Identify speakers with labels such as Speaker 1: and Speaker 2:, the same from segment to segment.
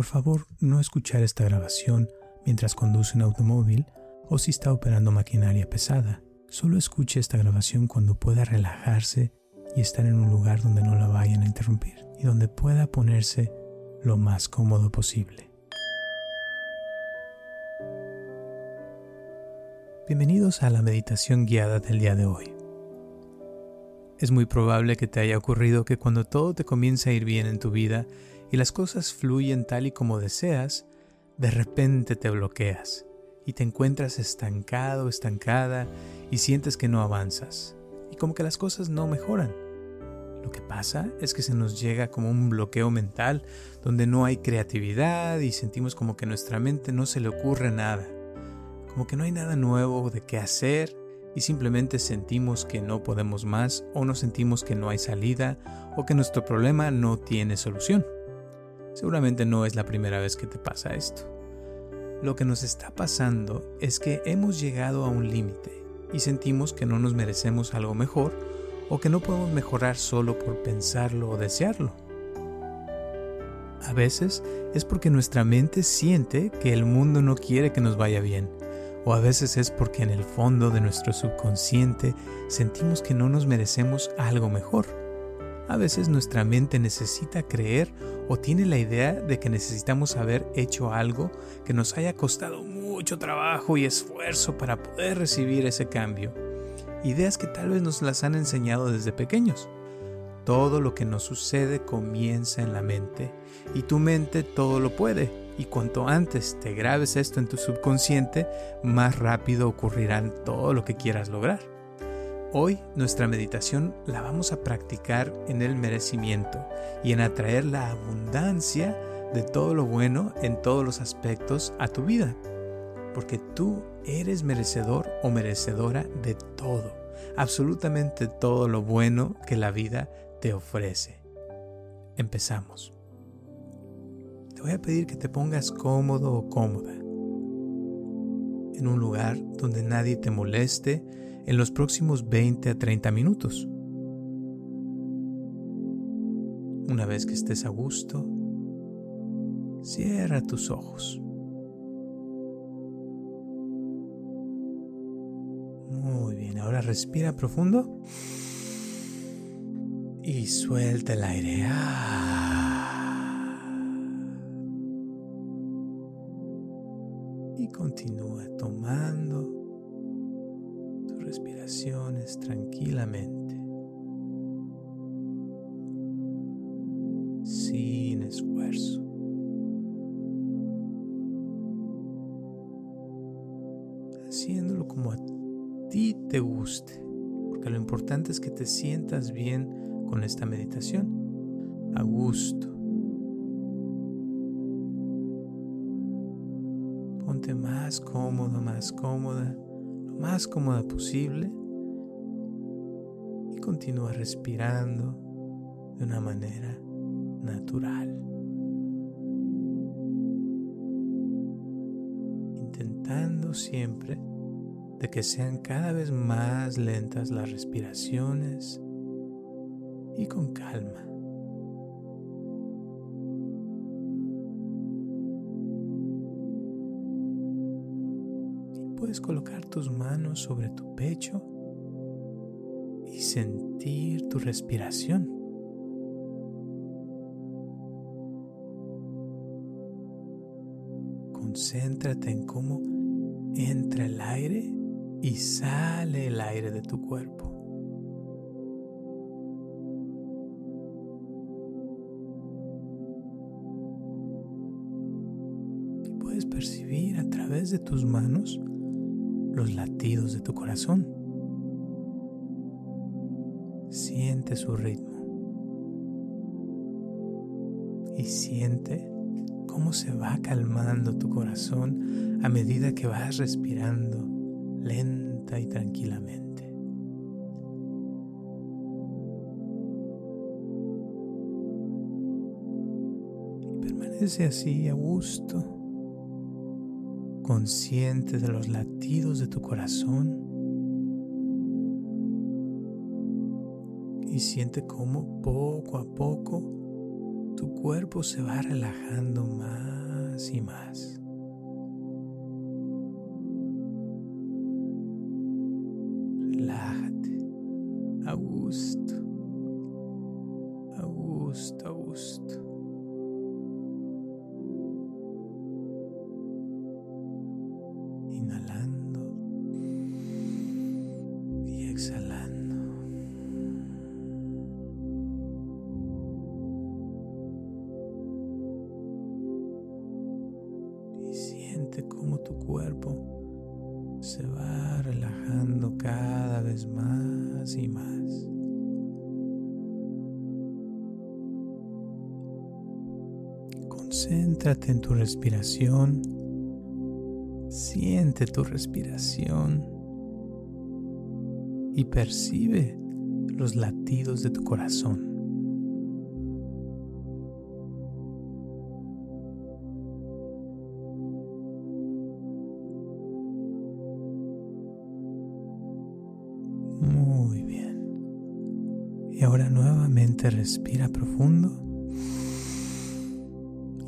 Speaker 1: Por favor, no escuchar esta grabación mientras conduce un automóvil o si está operando maquinaria pesada. Solo escuche esta grabación cuando pueda relajarse y estar en un lugar donde no la vayan a interrumpir y donde pueda ponerse lo más cómodo posible. Bienvenidos a la meditación guiada del día de hoy. Es muy probable que te haya ocurrido que cuando todo te comienza a ir bien en tu vida y las cosas fluyen tal y como deseas, de repente te bloqueas y te encuentras estancado, estancada y sientes que no avanzas y como que las cosas no mejoran. Lo que pasa es que se nos llega como un bloqueo mental donde no hay creatividad y sentimos como que a nuestra mente no se le ocurre nada, como que no hay nada nuevo de qué hacer y simplemente sentimos que no podemos más o nos sentimos que no hay salida o que nuestro problema no tiene solución. Seguramente no es la primera vez que te pasa esto. Lo que nos está pasando es que hemos llegado a un límite y sentimos que no nos merecemos algo mejor o que no podemos mejorar solo por pensarlo o desearlo. A veces es porque nuestra mente siente que el mundo no quiere que nos vaya bien, o a veces es porque en el fondo de nuestro subconsciente sentimos que no nos merecemos algo mejor. A veces nuestra mente necesita creer o tiene la idea de que necesitamos haber hecho algo que nos haya costado mucho trabajo y esfuerzo para poder recibir ese cambio. Ideas que tal vez nos las han enseñado desde pequeños. Todo lo que nos sucede comienza en la mente y tu mente todo lo puede. Y cuanto antes te grabes esto en tu subconsciente, más rápido ocurrirán todo lo que quieras lograr. Hoy nuestra meditación la vamos a practicar en el merecimiento y en atraer la abundancia de todo lo bueno en todos los aspectos a tu vida. Porque tú eres merecedor o merecedora de todo, absolutamente todo lo bueno que la vida te ofrece. Empezamos. Te voy a pedir que te pongas cómodo o cómoda en un lugar donde nadie te moleste en los próximos 20 a 30 minutos. Una vez que estés a gusto, cierra tus ojos. Muy bien, ahora respira profundo y suelta el aire. Y continúa tomando respiraciones tranquilamente, sin esfuerzo. Haciéndolo como a ti te guste, porque lo importante es que te sientas bien con esta meditación, a gusto. Ponte más cómodo, más cómoda más cómoda posible y continúa respirando de una manera natural. Intentando siempre de que sean cada vez más lentas las respiraciones y con calma. Puedes colocar tus manos sobre tu pecho y sentir tu respiración. Concéntrate en cómo entra el aire y sale el aire de tu cuerpo. Y puedes percibir a través de tus manos los latidos de tu corazón. Siente su ritmo. Y siente cómo se va calmando tu corazón a medida que vas respirando lenta y tranquilamente. Y permanece así a gusto consciente de los latidos de tu corazón y siente cómo poco a poco tu cuerpo se va relajando más y más. Tu respiración. Siente tu respiración y percibe los latidos de tu corazón. Muy bien. Y ahora nuevamente respira profundo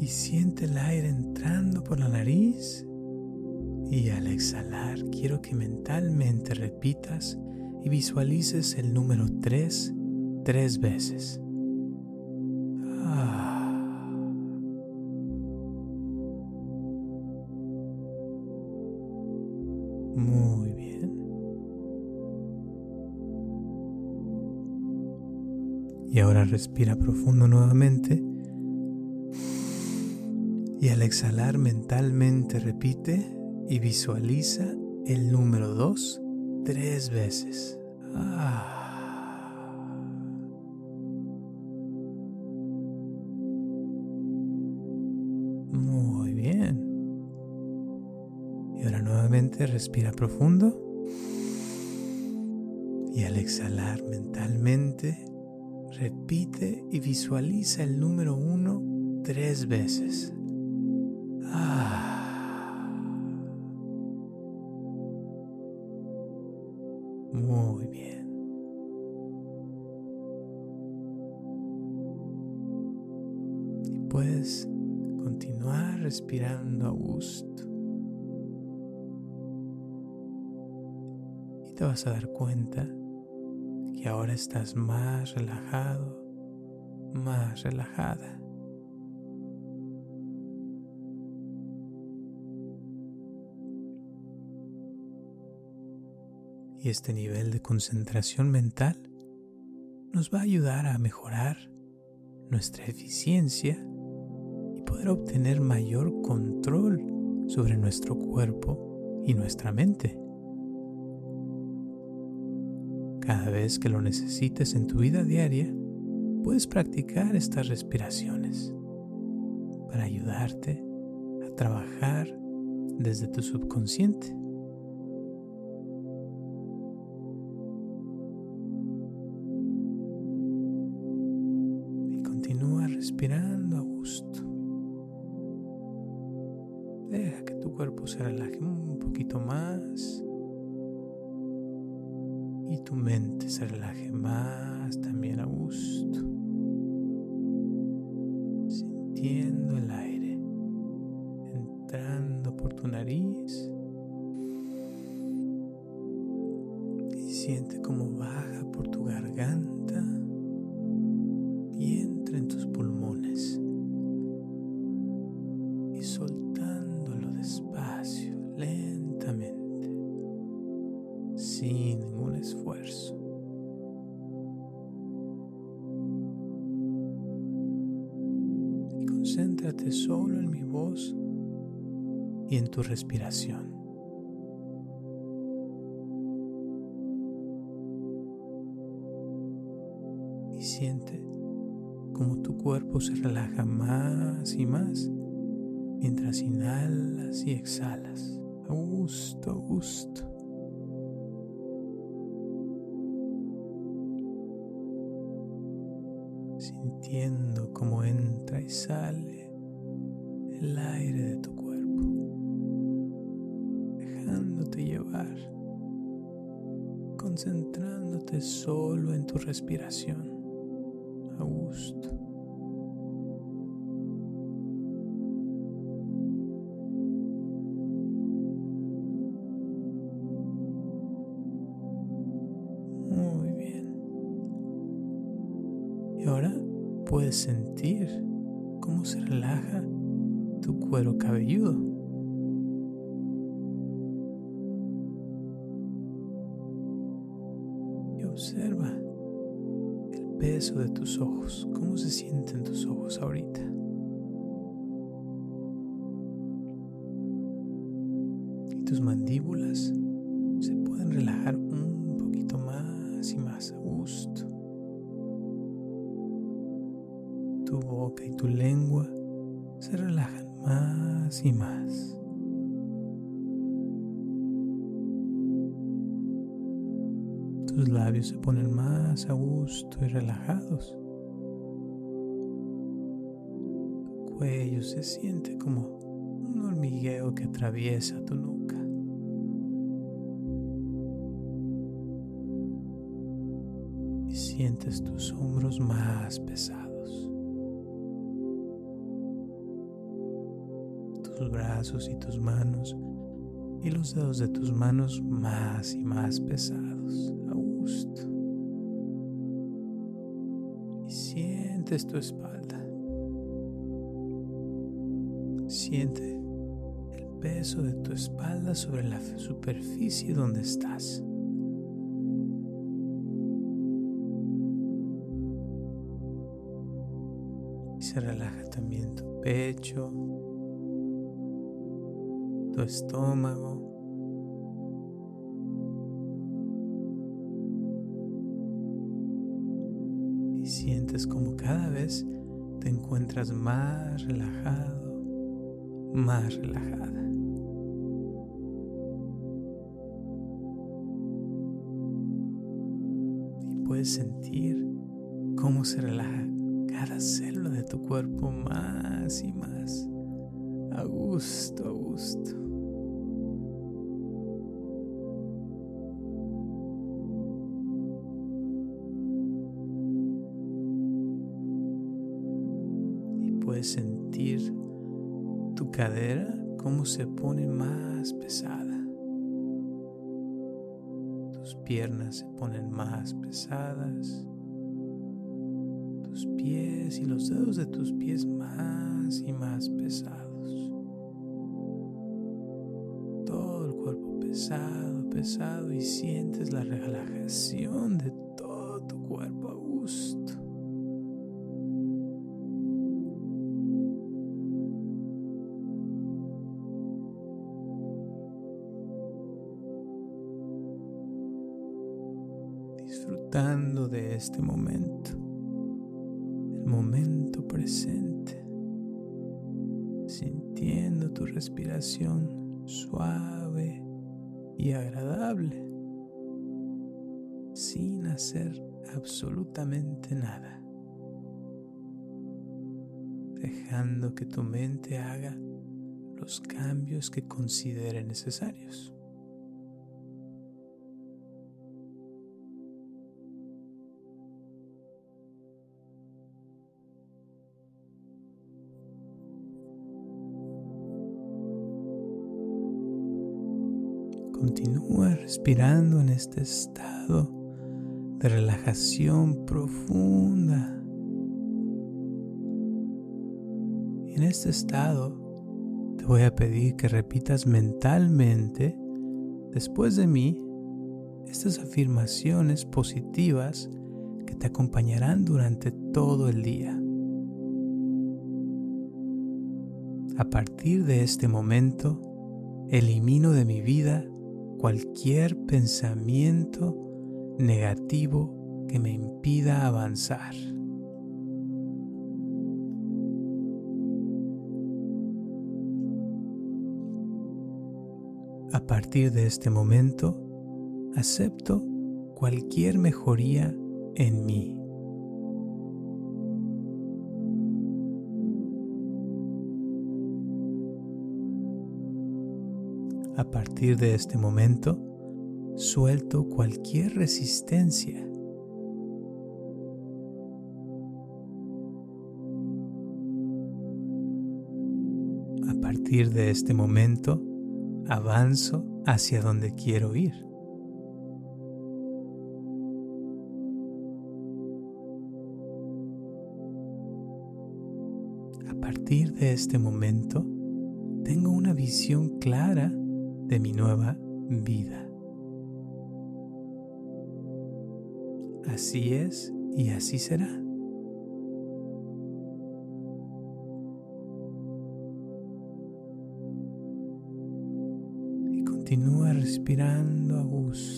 Speaker 1: y siente el aire entrando por la nariz. Y al exhalar, quiero que mentalmente repitas y visualices el número 3 tres veces. Ah. Muy bien. Y ahora respira profundo nuevamente. Y al exhalar mentalmente repite y visualiza el número 2 tres veces. Ah. Muy bien. Y ahora nuevamente respira profundo. Y al exhalar mentalmente, repite y visualiza el número uno tres veces. Respirando a gusto. Y te vas a dar cuenta que ahora estás más relajado, más relajada. Y este nivel de concentración mental nos va a ayudar a mejorar nuestra eficiencia poder obtener mayor control sobre nuestro cuerpo y nuestra mente. Cada vez que lo necesites en tu vida diaria, puedes practicar estas respiraciones para ayudarte a trabajar desde tu subconsciente. Se relaje más también a gusto, sintiendo el aire entrando por tu nariz. Y siente cómo baja por tu garganta Sintiendo cómo entra y sale el aire de tu cuerpo, dejándote llevar, concentrándote solo en tu respiración, a. sentir cómo se relaja tu cuero cabelludo. Y observa el peso de tus ojos, cómo se sienten tus ojos ahorita. Y tus mandíbulas se pueden relajar un poquito más y más a gusto. Tu boca y tu lengua se relajan más y más. Tus labios se ponen más a gusto y relajados. Tu cuello se siente como un hormigueo que atraviesa tu nuca. Y sientes tus hombros más pesados. Brazos y tus manos y los dedos de tus manos más y más pesados, a gusto. Y sientes tu espalda. Siente el peso de tu espalda sobre la superficie donde estás. Se relaja también tu pecho, tu estómago. Y sientes como cada vez te encuentras más relajado, más relajada. Y puedes sentir cómo se relaja cada célula de tu cuerpo más y más. A gusto, a gusto. sentir tu cadera cómo se pone más pesada. Tus piernas se ponen más pesadas. Tus pies y los dedos de tus pies más y más pesados. Pesado, pesado y sientes la relajación de todo tu cuerpo a gusto. disfrutando de este momento, el momento presente, sintiendo tu respiración suave sin hacer absolutamente nada, dejando que tu mente haga los cambios que considere necesarios. Continúa respirando en este estado de relajación profunda. En este estado te voy a pedir que repitas mentalmente después de mí estas afirmaciones positivas que te acompañarán durante todo el día. A partir de este momento, elimino de mi vida cualquier pensamiento negativo que me impida avanzar. A partir de este momento, acepto cualquier mejoría en mí. Partir de este momento, suelto cualquier resistencia. A partir de este momento, avanzo hacia donde quiero ir. partir de este momento tengo una visión clara de mi nueva vida. Así es y así será. Y continúa respirando a gusto,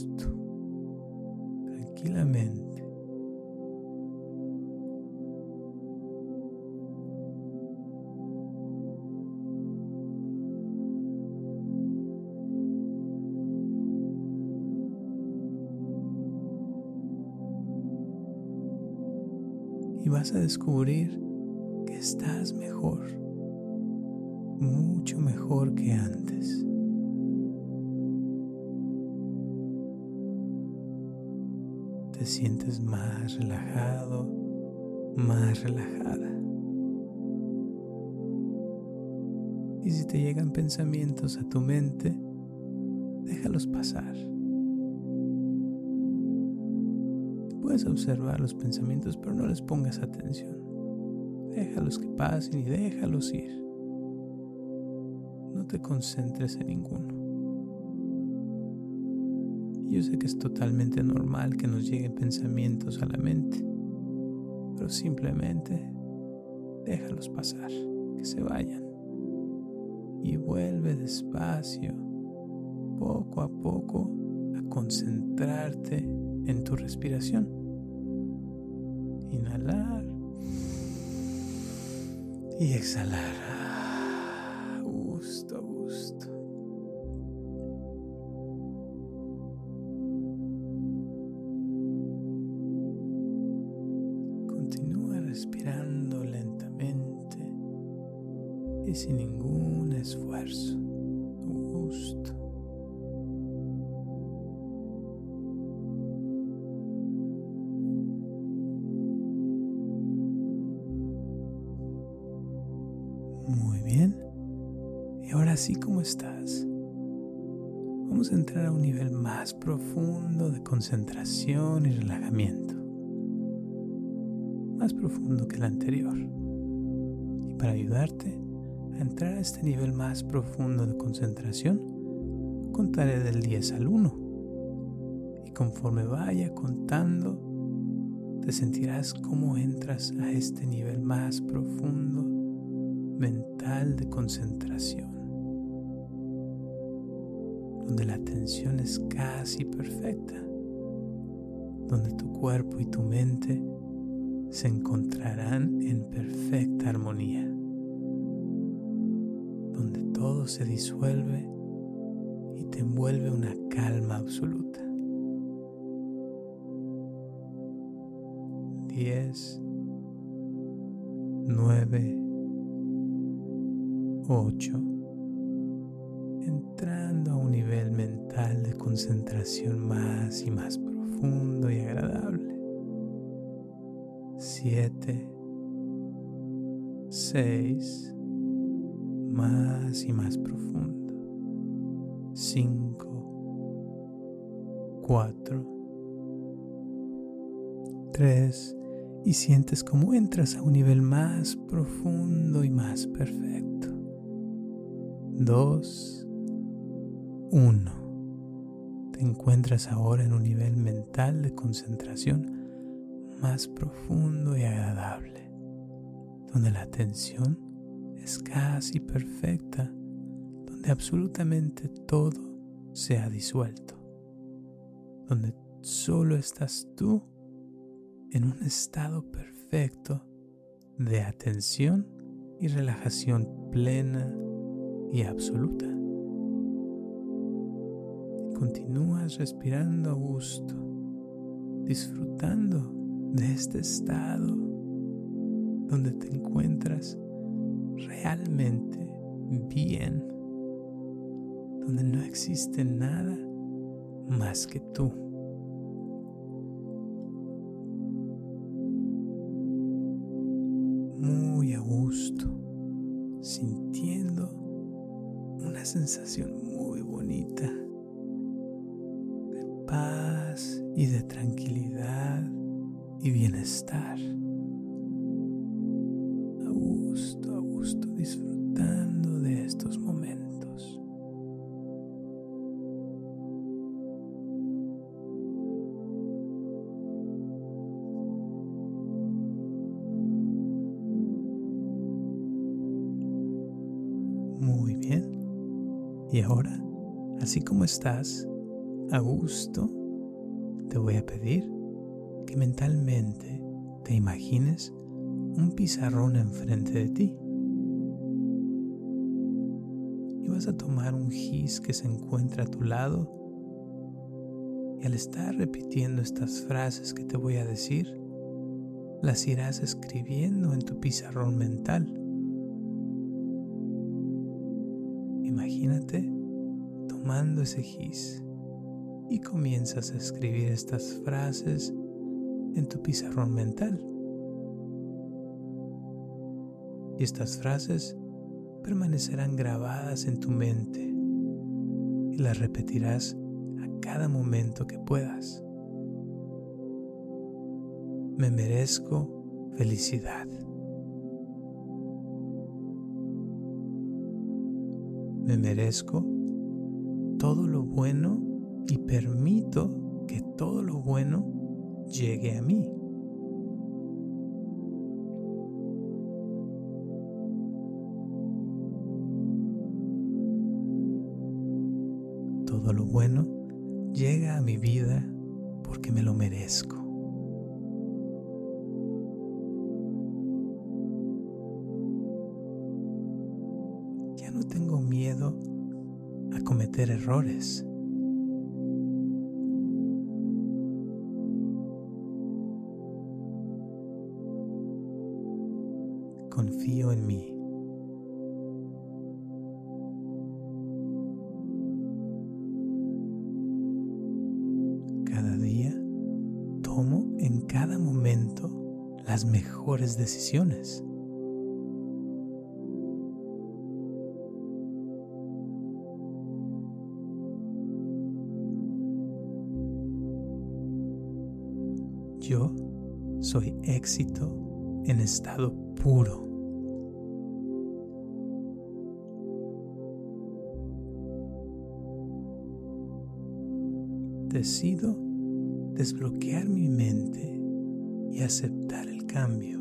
Speaker 1: a descubrir que estás mejor, mucho mejor que antes. Te sientes más relajado, más relajada. Y si te llegan pensamientos a tu mente, déjalos pasar. Puedes observar los pensamientos, pero no les pongas atención. Déjalos que pasen y déjalos ir. No te concentres en ninguno. Yo sé que es totalmente normal que nos lleguen pensamientos a la mente, pero simplemente déjalos pasar, que se vayan. Y vuelve despacio, poco a poco, a concentrarte en tu respiración. Inhalar y exhalar. Gusto, gusto. Continúa respirando lentamente y sin ningún esfuerzo. Así como estás, vamos a entrar a un nivel más profundo de concentración y relajamiento. Más profundo que el anterior. Y para ayudarte a entrar a este nivel más profundo de concentración, contaré del 10 al 1. Y conforme vaya contando, te sentirás como entras a este nivel más profundo mental de concentración, donde la atención es casi perfecta, donde tu cuerpo y tu mente se encontrarán en perfecta armonía, donde todo se disuelve y te envuelve una calma absoluta. 10, 9, 8. Entrando a un nivel mental de concentración más y más profundo y agradable. 7. 6. Más y más profundo. 5. 4. 3 y sientes como entras a un nivel más profundo y más perfecto. 2, 1. Te encuentras ahora en un nivel mental de concentración más profundo y agradable, donde la atención es casi perfecta, donde absolutamente todo se ha disuelto, donde solo estás tú en un estado perfecto de atención y relajación plena y absoluta. Continúas respirando a gusto, disfrutando de este estado donde te encuentras realmente bien, donde no existe nada más que tú. Muy a gusto, sintiendo una sensación y bienestar. A gusto, a gusto, disfrutando de estos momentos. Muy bien. Y ahora, así como estás, a gusto, te voy a pedir mentalmente te imagines un pizarrón enfrente de ti. Y vas a tomar un gis que se encuentra a tu lado. Y al estar repitiendo estas frases que te voy a decir, las irás escribiendo en tu pizarrón mental. Imagínate tomando ese gis y comienzas a escribir estas frases en tu pizarrón mental. Y estas frases permanecerán grabadas en tu mente y las repetirás a cada momento que puedas. Me merezco felicidad. Me merezco todo lo bueno y permito que todo lo bueno llegue a mí. Todo lo bueno llega a mi vida porque me lo merezco. Ya no tengo miedo a cometer errores. Confío en mí. Cada día tomo en cada momento las mejores decisiones. Yo soy éxito en estado puro. Decido desbloquear mi mente y aceptar el cambio.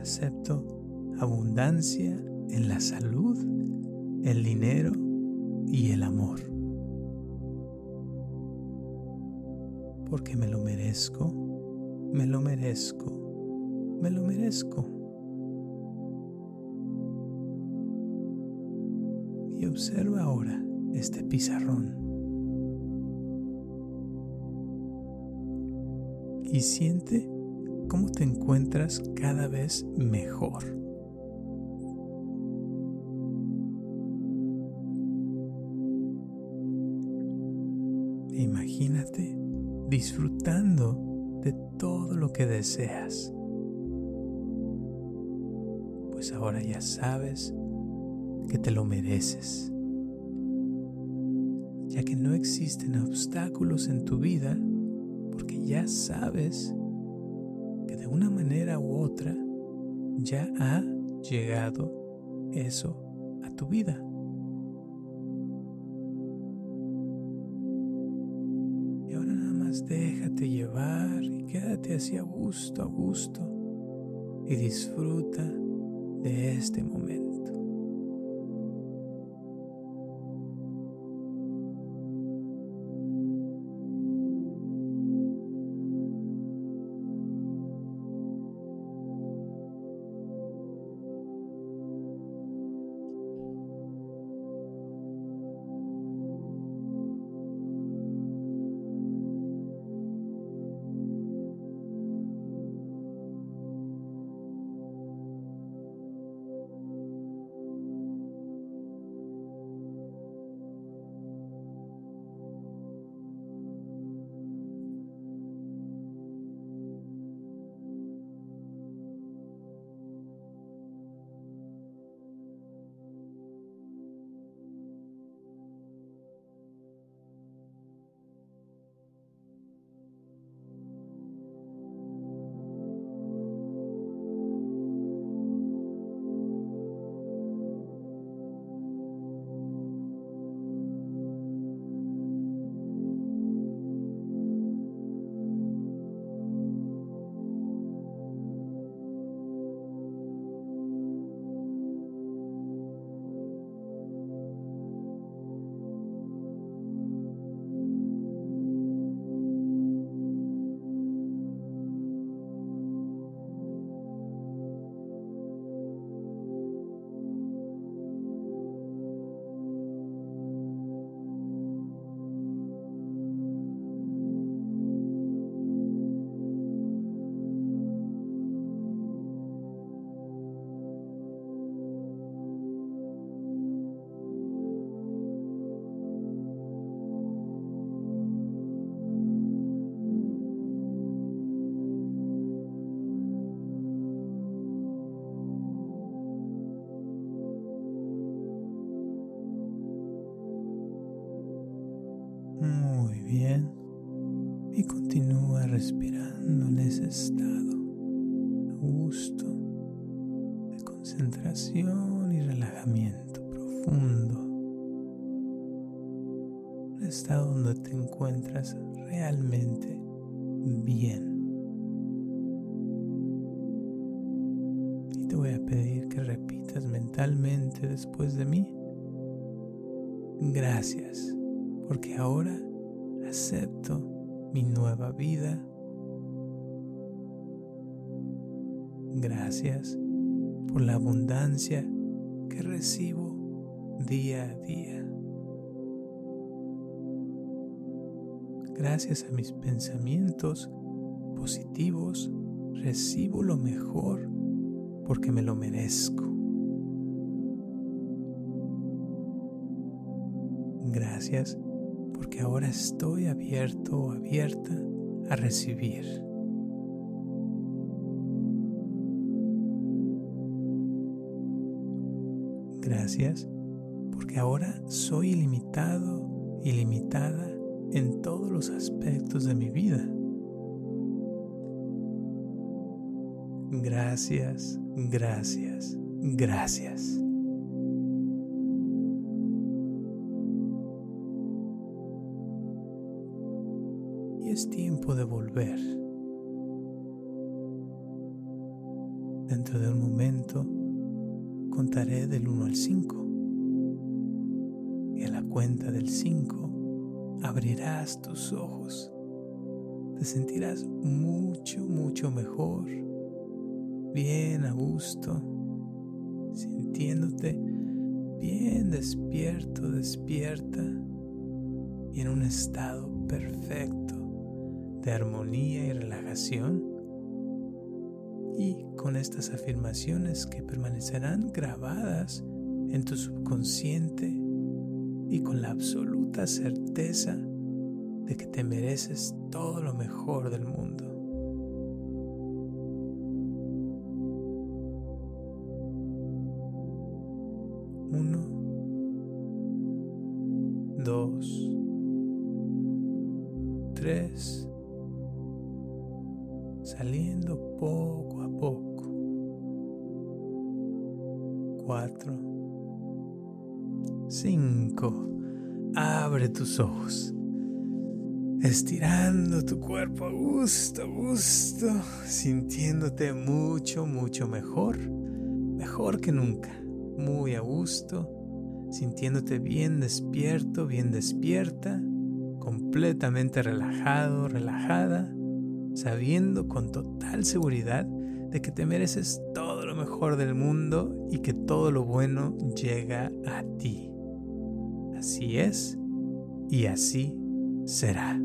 Speaker 1: Acepto abundancia en la salud, el dinero y el amor. porque me lo merezco, me lo merezco, me lo merezco. Observa ahora este pizarrón. Y siente cómo te encuentras cada vez mejor. Imagínate disfrutando de todo lo que deseas. Pues ahora ya sabes que te lo mereces, ya que no existen obstáculos en tu vida, porque ya sabes que de una manera u otra ya ha llegado eso a tu vida. déjate llevar y quédate así a gusto, a gusto y disfruta de este momento. Después de mí. Gracias, porque ahora acepto mi nueva vida. Gracias por la abundancia que recibo día a día. Gracias a mis pensamientos positivos, recibo lo mejor porque me lo merezco. Gracias porque ahora estoy abierto o abierta a recibir. Gracias porque ahora soy ilimitado, ilimitada en todos los aspectos de mi vida. Gracias, gracias, gracias. Es tiempo de volver. Dentro de un momento contaré del 1 al 5. Y a la cuenta del 5 abrirás tus ojos, te sentirás mucho, mucho mejor, bien a gusto, sintiéndote bien despierto, despierta. Y en un estado perfecto de armonía y relajación. Y con estas afirmaciones que permanecerán grabadas en tu subconsciente y con la absoluta certeza de que te mereces todo lo mejor del mundo. Uno, dos, tres, saliendo poco a poco. Cuatro, 5. Abre tus ojos. Estirando tu cuerpo a gusto, a gusto, sintiéndote mucho, mucho mejor, mejor que nunca, muy a gusto, sintiéndote bien despierto, bien despierta, completamente relajado, relajada, sabiendo con total seguridad de que te mereces todo lo mejor del mundo y que todo lo bueno llega a ti. Así es y así será.